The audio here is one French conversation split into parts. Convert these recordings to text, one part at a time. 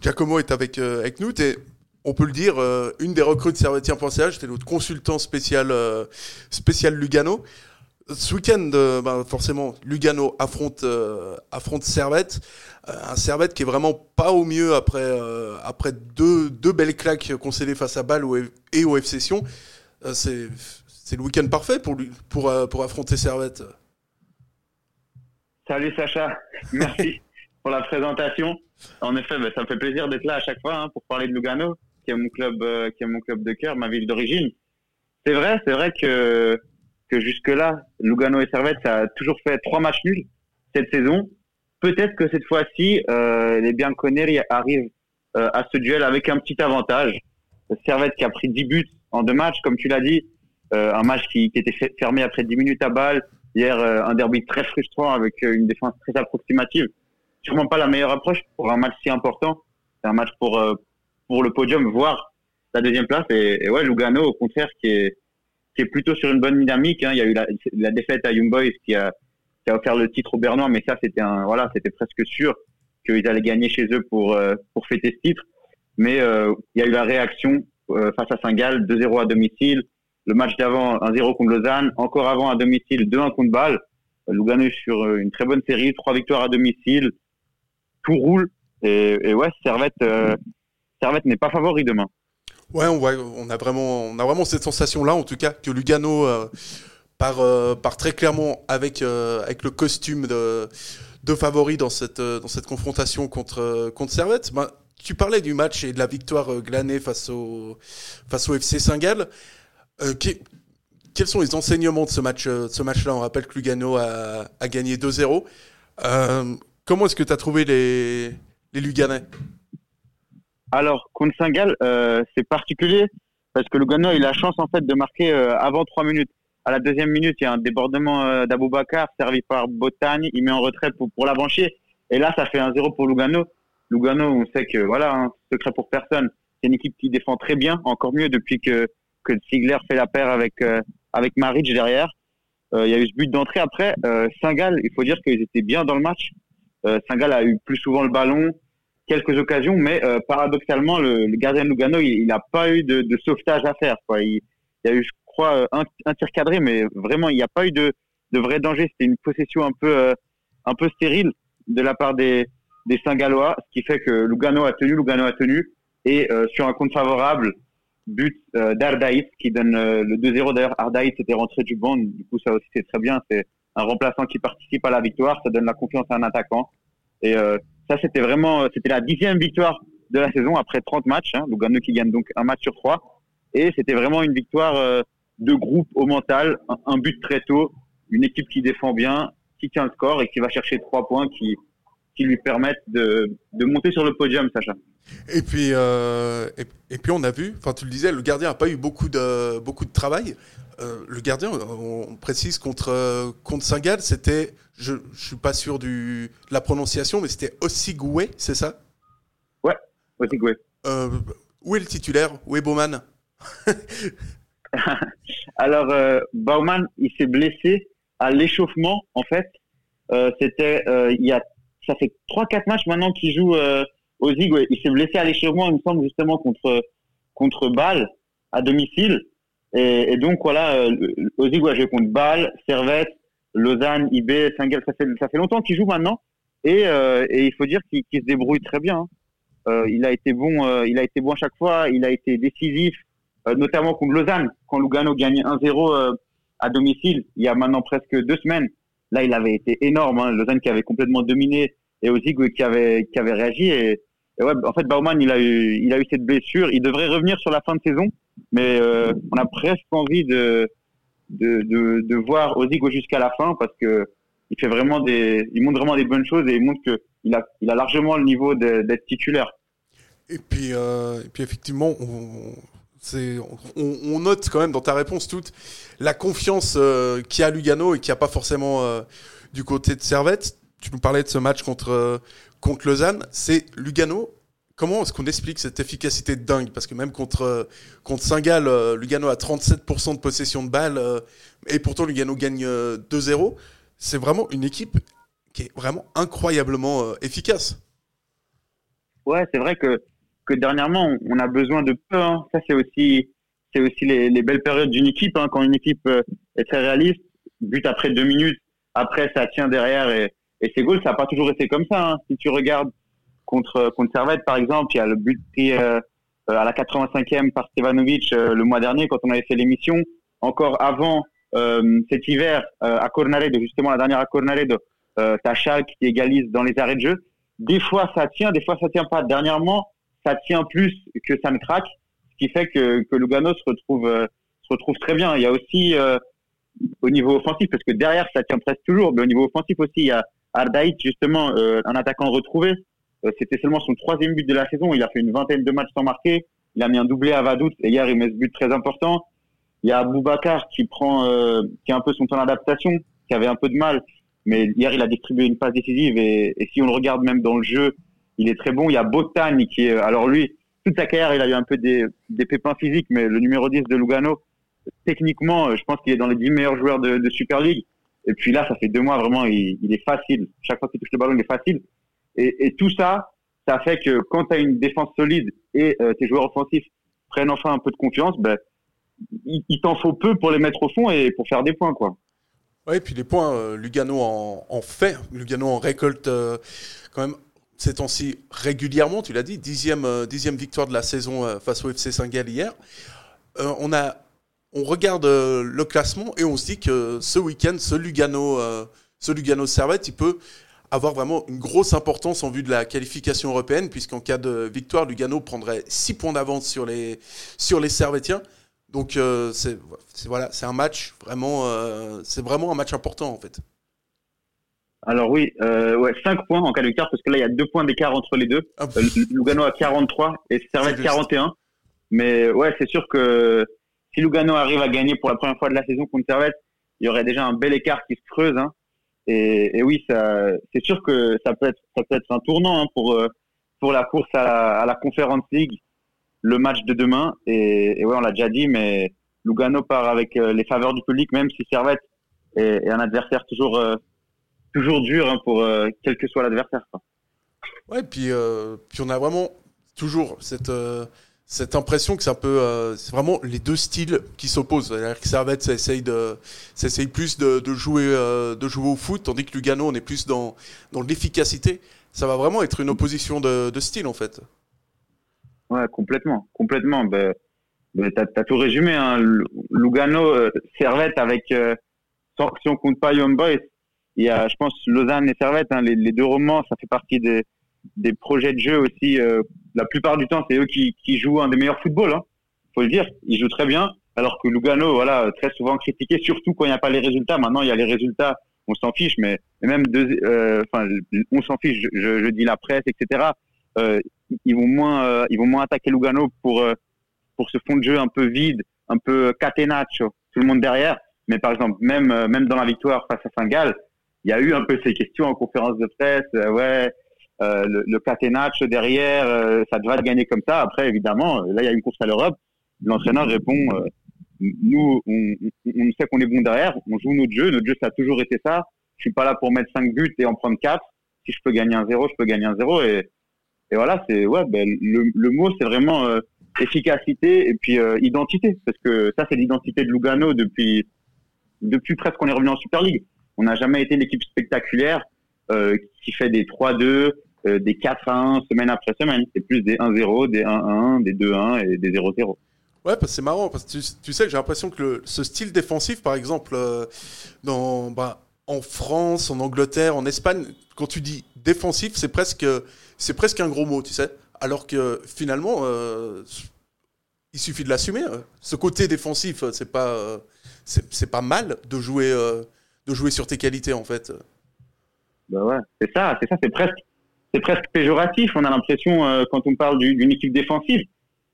Giacomo est avec, avec nous. Es, on peut le dire, une des recrues de Servetien.ch, c'était notre consultant spécial, spécial Lugano. Ce week-end, ben, forcément, Lugano affronte, affronte Servette. un Servette qui est vraiment pas au mieux après, après deux, deux belles claques concédées face à Bâle et au FC Sion. c'est c'est le week-end parfait pour, lui, pour, euh, pour affronter Servette. Salut Sacha, merci pour la présentation. En effet, bah, ça me fait plaisir d'être là à chaque fois hein, pour parler de Lugano, qui est mon club, euh, qui est mon club de cœur, ma ville d'origine. C'est vrai, c'est vrai que que jusque-là, Lugano et Servette, ça a toujours fait trois matchs nuls cette saison. Peut-être que cette fois-ci, euh, les Bianconeri arrivent euh, à ce duel avec un petit avantage. Servette qui a pris 10 buts en deux matchs, comme tu l'as dit, euh, un match qui, qui, était fermé après 10 minutes à balle. Hier, euh, un derby très frustrant avec euh, une défense très approximative. Sûrement pas la meilleure approche pour un match si important. C'est un match pour pour le podium, voire la deuxième place. Et, et, ouais, Lugano, au contraire, qui est qui est plutôt sur une bonne dynamique. Hein. Il y a eu la, la défaite à Young Boys qui a qui a offert le titre au Bernois, mais ça c'était voilà, presque sûr qu'ils allaient gagner chez eux pour pour fêter ce titre. Mais euh, il y a eu la réaction face à Saint-Gall, 2-0 à domicile. Le match d'avant, 1-0 contre Lausanne. Encore avant, à domicile, 2-1 contre Bâle. Lugano sur euh, une très bonne série, trois victoires à domicile. Roule. Et, ouais, Servette, euh, Servette n'est pas favori demain. Ouais, on, voit, on, a vraiment, on a vraiment cette sensation-là, en tout cas, que Lugano euh, part, part, très clairement avec, avec le costume de, favori dans cette, dans cette confrontation contre, contre Servette. Ben, tu parlais du match et de la victoire glanée face au, face au FC Saint-Gall. Euh, quels sont les enseignements de ce match euh, ce match-là? On rappelle que Lugano a, a gagné 2-0. Euh, comment est-ce que tu as trouvé les, les Luganais? Alors, contre Saint-Gall, c'est particulier parce que Lugano a eu la chance en fait de marquer avant 3 minutes. À la deuxième minute, il y a un débordement d'Aboubacar servi par Botagne. Il met en retrait pour, pour. Et là, ça fait un 0 pour Lugano. Lugano, on sait que, voilà, hein, secret pour personne. C'est une équipe qui défend très bien, encore mieux depuis que que Ziegler fait la paire avec euh, avec Maric derrière. Euh, il y a eu ce but d'entrée après. Euh, Saint-Gall, il faut dire qu'ils étaient bien dans le match. Saint-Gall a eu plus souvent le ballon, quelques occasions, mais paradoxalement, le, gardien Lugano, il n'a pas eu de, sauvetage à faire. Il, y a eu, je crois, un, tir cadré, mais vraiment, il n'y a pas eu de, vrai danger. C'était une possession un peu, un peu stérile de la part des, des Saint-Gallois, ce qui fait que Lugano a tenu, Lugano a tenu, et sur un compte favorable, but euh, d'Ardaïs qui donne euh, le 2-0. D'ailleurs, Ardaïs était rentré du banc, du coup ça aussi c'est très bien. Un remplaçant qui participe à la victoire, ça donne la confiance à un attaquant. Et euh, ça c'était vraiment, c'était la dixième victoire de la saison après 30 matchs. Hein, Lugano qui gagne donc un match sur trois. Et c'était vraiment une victoire de groupe au mental, un, but très tôt, une équipe qui défend bien, qui tient le score et qui va chercher trois points qui, qui lui permettent de, de monter sur le podium, Sacha. Et puis, euh, et, puis on a vu, enfin tu le disais, le gardien n'a pas eu beaucoup de, beaucoup de travail. Euh, le gardien, on précise, contre, contre Saint-Gall, c'était, je ne suis pas sûr du, de la prononciation, mais c'était Ossigoué, c'est ça? Ouais, Ossigoué. Euh, où est le titulaire? Où est Baumann Alors, Baumann, il s'est blessé à l'échauffement, en fait. c'était, il y a, ça fait 3-4 matchs maintenant qu'il joue Ozig, il s'est blessé à l'échauffement, il me semble, justement, contre, contre Bâle, à domicile. Et, et donc, voilà, euh, Ozig a joué contre Bâle, Servette, Lausanne, IB, saint Ça fait, ça fait longtemps qu'il joue maintenant. Et, euh, et il faut dire qu'il se débrouille très bien. Hein. Euh, il a été bon, euh, il a été bon à chaque fois. Il a été décisif, euh, notamment contre Lausanne, quand Lugano gagne 1-0 à domicile. Il y a maintenant presque deux semaines. Là, il avait été énorme. Hein. Lausanne qui avait complètement dominé et Ozig qui avait qui avait réagi et en fait, Baumann, il a eu, il a eu cette blessure. Il devrait revenir sur la fin de saison, mais euh, on a presque envie de, de, de, voir Ozigo jusqu'à la fin parce que il montre vraiment des bonnes choses et il montre que il a, largement le niveau d'être titulaire. Et puis, euh, et puis effectivement, on, note quand même dans ta réponse toute la confiance euh, qu'il y a Lugano et qu'il n'y a pas forcément euh, du côté de Servette. Tu nous parlais de ce match contre contre Lausanne, c'est Lugano. Comment est-ce qu'on explique cette efficacité dingue? Parce que même contre, contre Saint-Gall, euh, Lugano a 37% de possession de balles euh, et pourtant Lugano gagne 2-0. Euh, c'est vraiment une équipe qui est vraiment incroyablement efficace. Ouais, c'est vrai que, que dernièrement, on a besoin de peu. Hein. Ça, c'est aussi, aussi les, les, belles périodes d'une équipe. Hein. Quand une équipe euh, est très réaliste, but après deux minutes, après ça tient derrière et, et c'est goal, ça n'a pas toujours été comme ça. Hein. Si tu regardes contre, contre Servette, par exemple, il y a le but pris euh, à la 85e par Stevanovic euh, le mois dernier quand on avait fait l'émission. Encore avant euh, cet hiver à Cornaredo, justement la dernière à Cornaredo, euh, t'as qui égalise dans les arrêts de jeu. Des fois ça tient, des fois ça tient pas. Dernièrement, ça tient plus que ça ne craque, ce qui fait que, que Lugano se retrouve se retrouve très bien. Il y a aussi au niveau offensif, parce que derrière ça tient presque toujours, mais au niveau offensif aussi, il y a Ardaït, justement, un attaquant retrouvé, euh, c'était seulement son troisième but de la saison. Il a fait une vingtaine de matchs sans marquer. Il a mis un doublé à Vadout et hier il met ce but très important. Il y a Boubacar qui prend, euh, qui a un peu son temps d'adaptation, qui avait un peu de mal, mais hier il a distribué une passe décisive et, si on le regarde même dans le jeu, il est très bon. Il y a Botan qui est, alors lui, toute sa carrière il a eu un peu des, pépins physiques, mais le numéro 10 de Lugano, techniquement, je pense qu'il est dans les 10 meilleurs joueurs de, Super League. Et puis là, ça fait deux mois vraiment, il, est facile. Chaque fois qu'il touche le ballon, il est facile. Et, tout ça, ça fait que quand tu as une défense solide et euh, tes joueurs offensifs prennent enfin un peu de confiance, ben, il, t'en faut peu pour les mettre au fond et pour faire des points. quoi. Oui, et puis les points, euh, Lugano en, fait. Lugano en récolte euh, quand même ces temps-ci régulièrement, tu l'as dit, dixième, dixième victoire de la saison face au FC Saint-Gall hier. on, a, on regarde le classement et on se dit que ce week-end, ce Lugano, ce Lugano Servette, il peut avoir vraiment une grosse importance en vue de la qualification européenne, puisqu'en cas de victoire, Lugano prendrait 6 points d'avance sur les, sur les Servétiens. Donc euh, c'est voilà, c'est un match vraiment, euh, c'est vraiment un match important en fait. Alors oui, euh, ouais, 5 points en cas de victoire, parce que là il y a 2 points d'écart entre les deux. Ah, euh, Lugano a 43 et Servette 41. Mais ouais, c'est sûr que si Lugano arrive à gagner pour la première fois de la saison contre Servette, il y aurait déjà un bel écart qui se creuse. Hein. Et, oui, c'est sûr que ça peut être, un tournant hein, pour euh, pour la course à la, Conference League, le match de demain. Et, et ouais, on l'a déjà dit, mais Lugano part avec euh, les faveurs du public, même si Servette est, un adversaire toujours euh, toujours dur hein, pour quel que soit l'adversaire. Ouais, puis on a vraiment toujours cette cette impression que c'est un peu, euh, c'est vraiment les deux styles qui s'opposent. C'est-à-dire que Servette, ça essaye de, ça essaye plus de, de jouer, euh, de jouer au foot, tandis que Lugano, on est plus dans, dans l'efficacité. Ça va vraiment être une opposition de, de style, en fait. Ouais, complètement, complètement. Ben, ben t'as, as tout résumé. Hein. Lugano, euh, Servette avec, euh, si on compte pas Young Boys, il y a, je pense, Lausanne et Servette, hein, les, deux romans, ça fait partie des, des projets de jeu aussi la plupart du temps, c'est eux qui, qui, jouent un des meilleurs footballs. Hein. Faut le dire, ils jouent très bien. Alors que Lugano, voilà, très souvent critiqué, surtout quand il n'y a pas les résultats. Maintenant, il y a les résultats, on s'en fiche, mais même euh, enfin, on s'en fiche. Je, je, dis la presse, etc. Euh, ils vont moins, euh, ils vont moins attaquer Lugano pour euh, pour ce fond de jeu un peu vide, un peu catenaccio, tout le monde derrière. Mais par exemple, même même dans la victoire face à Saint-Gall, il y a eu un peu ces questions en conférence de presse. ouais, euh, le, le derrière, euh, ça devrait gagner comme ça. Après, évidemment, là, il y a une course à l'Europe. L'entraîneur répond, euh, nous, on, on, sait qu'on est bon derrière, on joue notre jeu. Notre jeu, ça a toujours été ça. Je suis pas là pour mettre 5 buts et en prendre 4. Si je peux gagner un 0, je peux gagner un 0. Et, et voilà, c'est ouais, ben, le, le mot, c'est vraiment efficacité et puis identité. Parce que ça, c'est l'identité de Lugano depuis, depuis presque qu'on est revenu en Super League. On n'a jamais été l'équipe spectaculaire euh, qui fait des 3-2, euh, des 4 1 semaine après semaine. C'est plus des 1-0, des 1-1, des 2-1 et des 0-0. Ouais, c'est marrant parce que tu, sais que j'ai l'impression que le, ce style défensif, par exemple, euh, dans, bah, en France, en Angleterre, en Espagne, quand tu dis défensif, c'est presque, c'est presque un gros mot, tu sais. Alors que finalement, euh, il suffit de l'assumer. Hein. Ce côté défensif, c'est pas, c'est pas mal de jouer, de jouer sur tes qualités en fait. Bah ouais, c'est ça, c'est ça, c'est presque c'est presque péjoratif. On a l'impression euh, quand on parle d'une équipe défensive,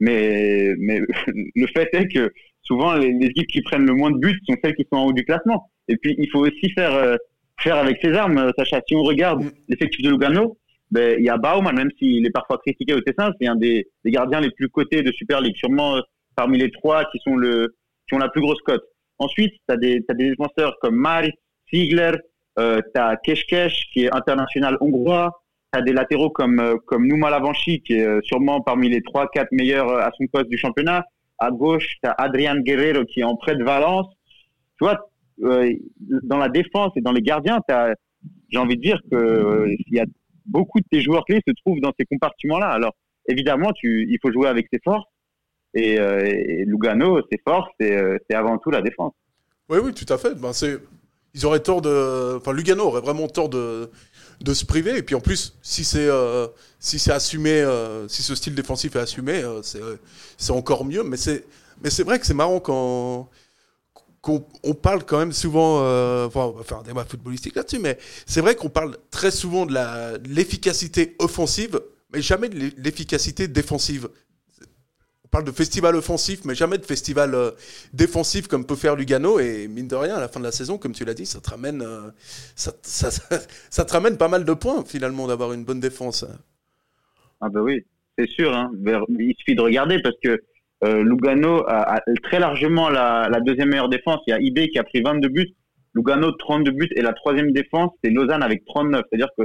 mais mais le fait est que souvent les, équipes qui prennent le moins de buts sont celles qui sont en haut du classement. Et puis il faut aussi faire euh, faire avec ses armes, euh, Sacha. Si on regarde mm. l'effectif de Lugano, ben il y a Baumann, même s'il est parfois critiqué au Tessin, c'est un des, des, gardiens les plus cotés de Super League, sûrement parmi les trois qui sont le qui ont la plus grosse cote. Ensuite, tu as des as des défenseurs comme Maris, Ziegler, euh, tu as Keshkesh qui est international hongrois, as des latéraux comme, comme Nouma Lavanchi, qui est sûrement parmi les 3-4 meilleurs à son poste du championnat. À gauche, tu as Adrian Guerrero qui est en prêt de Valence. Tu vois, dans la défense et dans les gardiens, j'ai envie de dire que y a beaucoup de tes joueurs clés se trouvent dans ces compartiments-là. Alors, évidemment, tu, il faut jouer avec ses forces. Et, euh, Lugano, ses forces, euh, c'est avant tout la défense. Oui, oui, tout à fait. Ben, ils auraient tort de, enfin, Lugano aurait vraiment tort de, de se priver. Et puis en plus, si c'est, euh, si c'est assumé, si ce style défensif est assumé, c'est, c'est encore mieux. Mais c'est, mais c'est vrai que c'est marrant quand qu'on on parle quand même souvent, enfin, on va faire un débat footballistique là-dessus, mais c'est vrai qu'on parle très souvent de l'efficacité offensive, mais jamais de l'efficacité défensive parle de festival offensif, mais jamais de festival euh, défensif comme peut faire Lugano. Et mine de rien, à la fin de la saison, comme tu l'as dit, ça te ramène, euh, ça, te ramène pas mal de points finalement d'avoir une bonne défense. Ah ben oui, c'est sûr. Hein. Il suffit de regarder parce que euh, Lugano a, très largement la, deuxième meilleure défense. Il y a IB qui a pris 22 buts, Lugano 32 buts et la troisième défense c'est Lausanne avec 39. C'est-à-dire que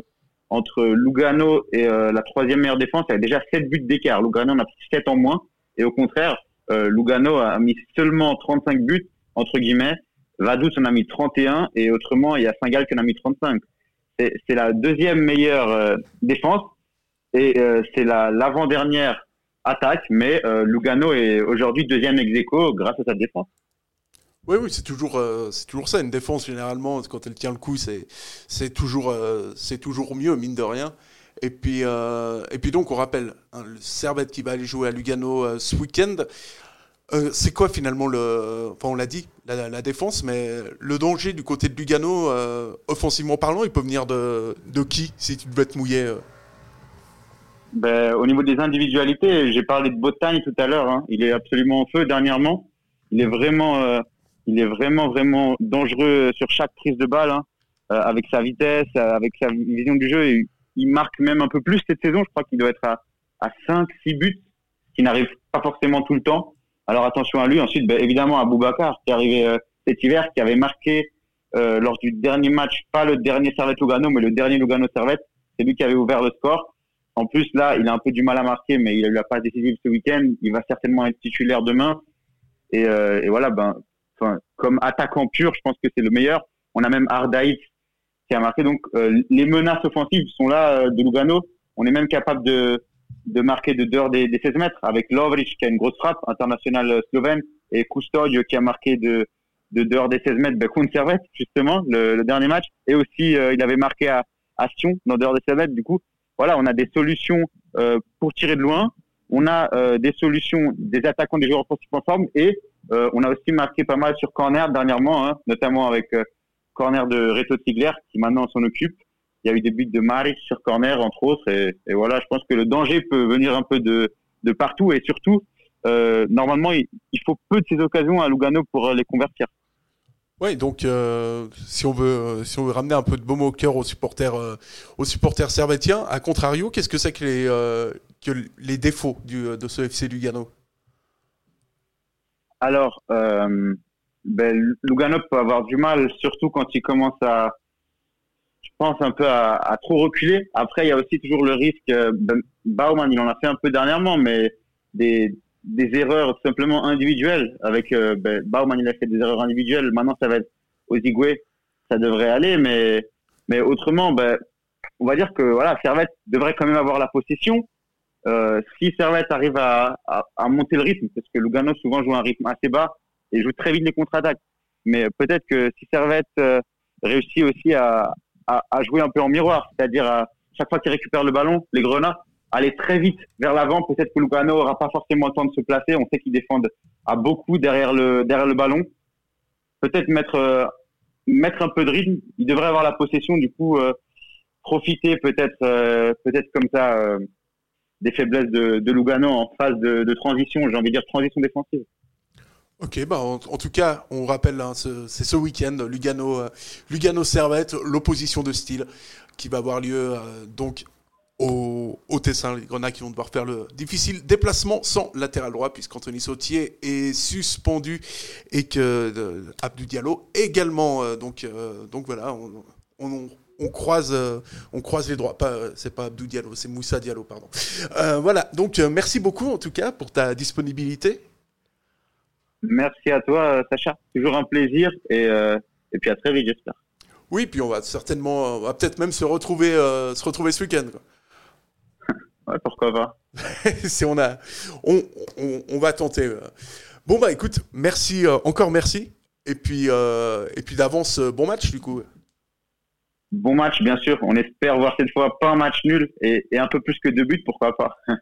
entre Lugano et la troisième meilleure défense, il y a déjà 7 buts d'écart. Lugano en a pris 7 en moins. Et au contraire, euh, Lugano a mis seulement 35 buts, entre guillemets. Vaduz en a mis 31 et autrement, il y a Saint-Gall qui en a mis 35. C'est la deuxième meilleure euh, défense et euh, c'est l'avant-dernière attaque, mais Lugano est aujourd'hui deuxième ex grâce à sa défense. Oui, oui, c'est toujours, c'est toujours ça. Une défense, généralement, quand elle tient le coup, c'est toujours, c'est toujours mieux, mine de rien. Et puis, euh, et puis donc, on rappelle, hein, le Servette qui va aller jouer à Lugano euh, ce week-end. Euh, c'est quoi finalement le. Enfin, on l'a dit, la, défense, mais le danger du côté de Lugano, offensivement parlant, il peut venir de, de qui si tu devais te mouiller ben, Au niveau des individualités, j'ai parlé de Botagne tout à l'heure. Hein. Il est absolument en feu dernièrement. Il est vraiment, il est vraiment, vraiment dangereux sur chaque prise de balle, hein. avec sa vitesse, avec sa vision du jeu. Il marque même un peu plus cette saison. Je crois qu'il doit être à, à 5, 6 buts, ce qui n'arrive pas forcément tout le temps. Alors attention à lui. Ensuite, ben, évidemment, à Boubacar, qui est arrivé euh, cet hiver, qui avait marqué euh, lors du dernier match, pas le dernier Servette Lugano, mais le dernier Lugano Servette. C'est lui qui avait ouvert le score. En plus, là, il a un peu du mal à marquer, mais il a eu la passe décisive ce week-end. Il va certainement être titulaire demain. Et, euh, voilà, ben, comme attaquant pur, je pense que c'est le meilleur. On a même Ardaït qui a marqué. Donc euh, les menaces offensives sont là euh, de Lugano. On est même capable de, de marquer de dehors des, des 16 mètres avec Lovric qui a une grosse frappe internationale slovène et Custodio qui a marqué de, de dehors des 16 mètres. Ben, contre justement le, le, dernier match. Et aussi euh, il avait marqué à, à Sion dans dehors des 16 mètres. Du coup voilà on a des solutions euh, pour tirer de loin. On a euh, des solutions des attaquants des joueurs offensifs en forme. Et on a aussi marqué pas mal sur corner dernièrement hein, notamment avec corner de Reto Ziegler qui maintenant s'en occupe. Il y a eu des buts de Maris sur corner entre autres et, voilà, je pense que le danger peut venir un peu de, de partout et surtout euh, normalement il, faut peu de ces occasions à Lugano pour les convertir. Oui, donc euh, si on veut euh, si on veut ramener un peu de baume au cœur aux supporters aux supporters servétiens, à contrario, qu'est-ce que c'est que les que les défauts du, de ce FC Lugano? Alors ben, Lugano peut avoir du mal, surtout quand il commence à, je pense, un peu à, à trop reculer. Après, il y a aussi toujours le risque, euh, ben, Baumann, il en a fait un peu dernièrement, mais des, des erreurs simplement individuelles. Avec euh, ben, Baumann, il a fait des erreurs individuelles. Maintenant, ça va être Ozigwe, ça devrait aller, mais, mais autrement, ben, on va dire que voilà, Servette devrait quand même avoir la possession. Euh, si Servette arrive à, à, à, monter le rythme, parce que Lugano souvent joue un rythme assez bas, et joue très vite les contre-attaques. Mais peut-être que si Servette euh, réussit aussi à, jouer un peu en miroir, c'est-à-dire à chaque fois qu'il récupère le ballon, les Grenats, aller très vite vers l'avant. Peut-être que Lugano aura pas forcément le temps de se placer. On sait qu'ils défendent à beaucoup derrière le derrière le ballon. Peut-être mettre euh, mettre un peu de rythme. Il devrait avoir la possession. Du coup, euh, profiter peut-être peut-être comme ça des faiblesses de, Lugano en phase de transition. J'ai envie de dire transition défensive. Ok, bah en, tout cas, on rappelle, hein, c'est ce week-end, Lugano, euh, Lugano Servette, l'opposition de style qui va avoir lieu euh, donc au, au, Tessin, les Grenats qui vont devoir faire le difficile déplacement sans latéral droit puisqu'Anthony Sautier est suspendu et que euh, Abdou Diallo également. donc, donc voilà, on, on croise, on croise les droits. Pas, c'est pas Abdou Diallo, c'est Moussa Diallo, pardon. voilà. Donc, merci beaucoup en tout cas pour ta disponibilité. Merci à toi, Sacha. Toujours un plaisir et, et puis à très vite, j'espère. Oui, puis on va certainement, on va peut-être même se retrouver, se retrouver ce week-end. Ouais, pourquoi pas. si on a, on, on, va tenter. Bon bah écoute, merci encore merci. Et puis et puis d'avance, bon match du coup. Bon match, bien sûr. On espère voir cette fois pas un match nul et, et un peu plus que deux buts, pourquoi pas.